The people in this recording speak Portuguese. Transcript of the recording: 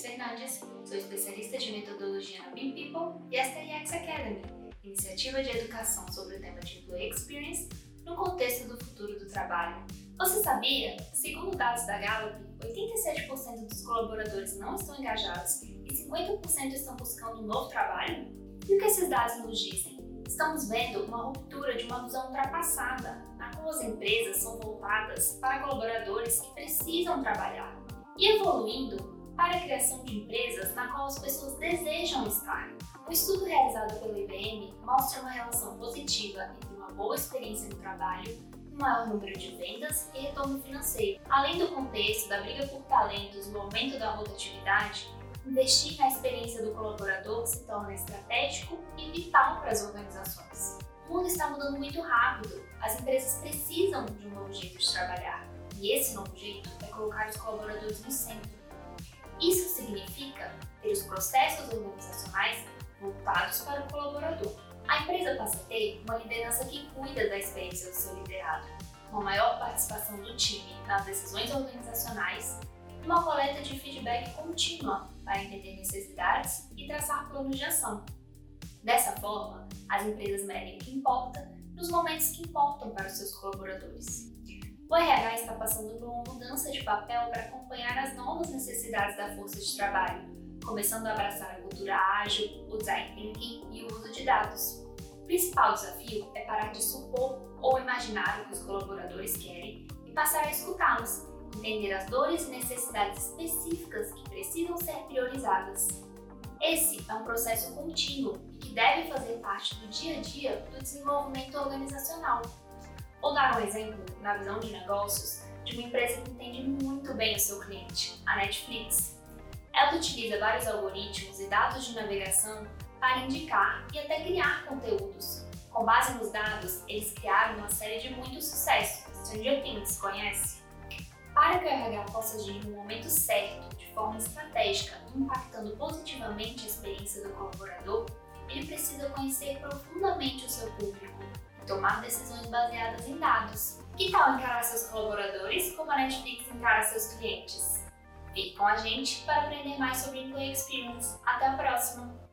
Fernandes, sou especialista de metodologia na Beam People e esta é a X Academy, iniciativa de educação sobre o tema de Employee Experience no contexto do futuro do trabalho. Você sabia? Segundo dados da Gallup, 87% dos colaboradores não estão engajados e 50% estão buscando um novo trabalho? E o que esses dados nos dizem? Estamos vendo uma ruptura de uma visão ultrapassada, na qual as empresas são voltadas para colaboradores que precisam trabalhar, e evoluindo para a criação de empresas na qual as pessoas desejam estar. Um estudo realizado pela IBM mostra uma relação positiva entre uma boa experiência no trabalho, um maior número de vendas e retorno financeiro. Além do contexto da briga por talentos e o aumento da rotatividade, investir na experiência do colaborador se torna estratégico e vital para as organizações. O mundo está mudando muito rápido, as empresas precisam de um novo jeito de trabalhar, e esse novo jeito é colocar os colaboradores no centro. Isso significa ter os processos organizacionais voltados para o colaborador. A empresa passa a ter uma liderança que cuida da experiência do seu liderado, uma maior participação do time nas decisões organizacionais uma coleta de feedback contínua para entender necessidades e traçar planos de ação. Dessa forma, as empresas medem o que importa nos momentos que importam para os seus colaboradores. O RH está passando por uma mudança de papel para acompanhar as novas necessidades da força de trabalho, começando a abraçar a cultura ágil, o design thinking e o uso de dados. O principal desafio é parar de supor ou imaginar o que os colaboradores querem e passar a escutá-los, entender as dores e necessidades específicas que precisam ser priorizadas. Esse é um processo contínuo que deve fazer parte do dia a dia do desenvolvimento organizacional. Vou dar um exemplo, na visão de negócios, de uma empresa que entende muito bem o seu cliente, a Netflix. Ela utiliza vários algoritmos e dados de navegação para indicar e até criar conteúdos. Com base nos dados, eles criaram uma série de muito sucesso. Stranger Things, conhece? Para que o RH possa agir no momento certo, de forma estratégica, impactando positivamente a experiência do colaborador, ele precisa conhecer profundamente o seu público tomar decisões baseadas em dados. Que tal encarar seus colaboradores como a Netflix encara seus clientes? Fique com a gente para aprender mais sobre Employee Experience. Até a próxima!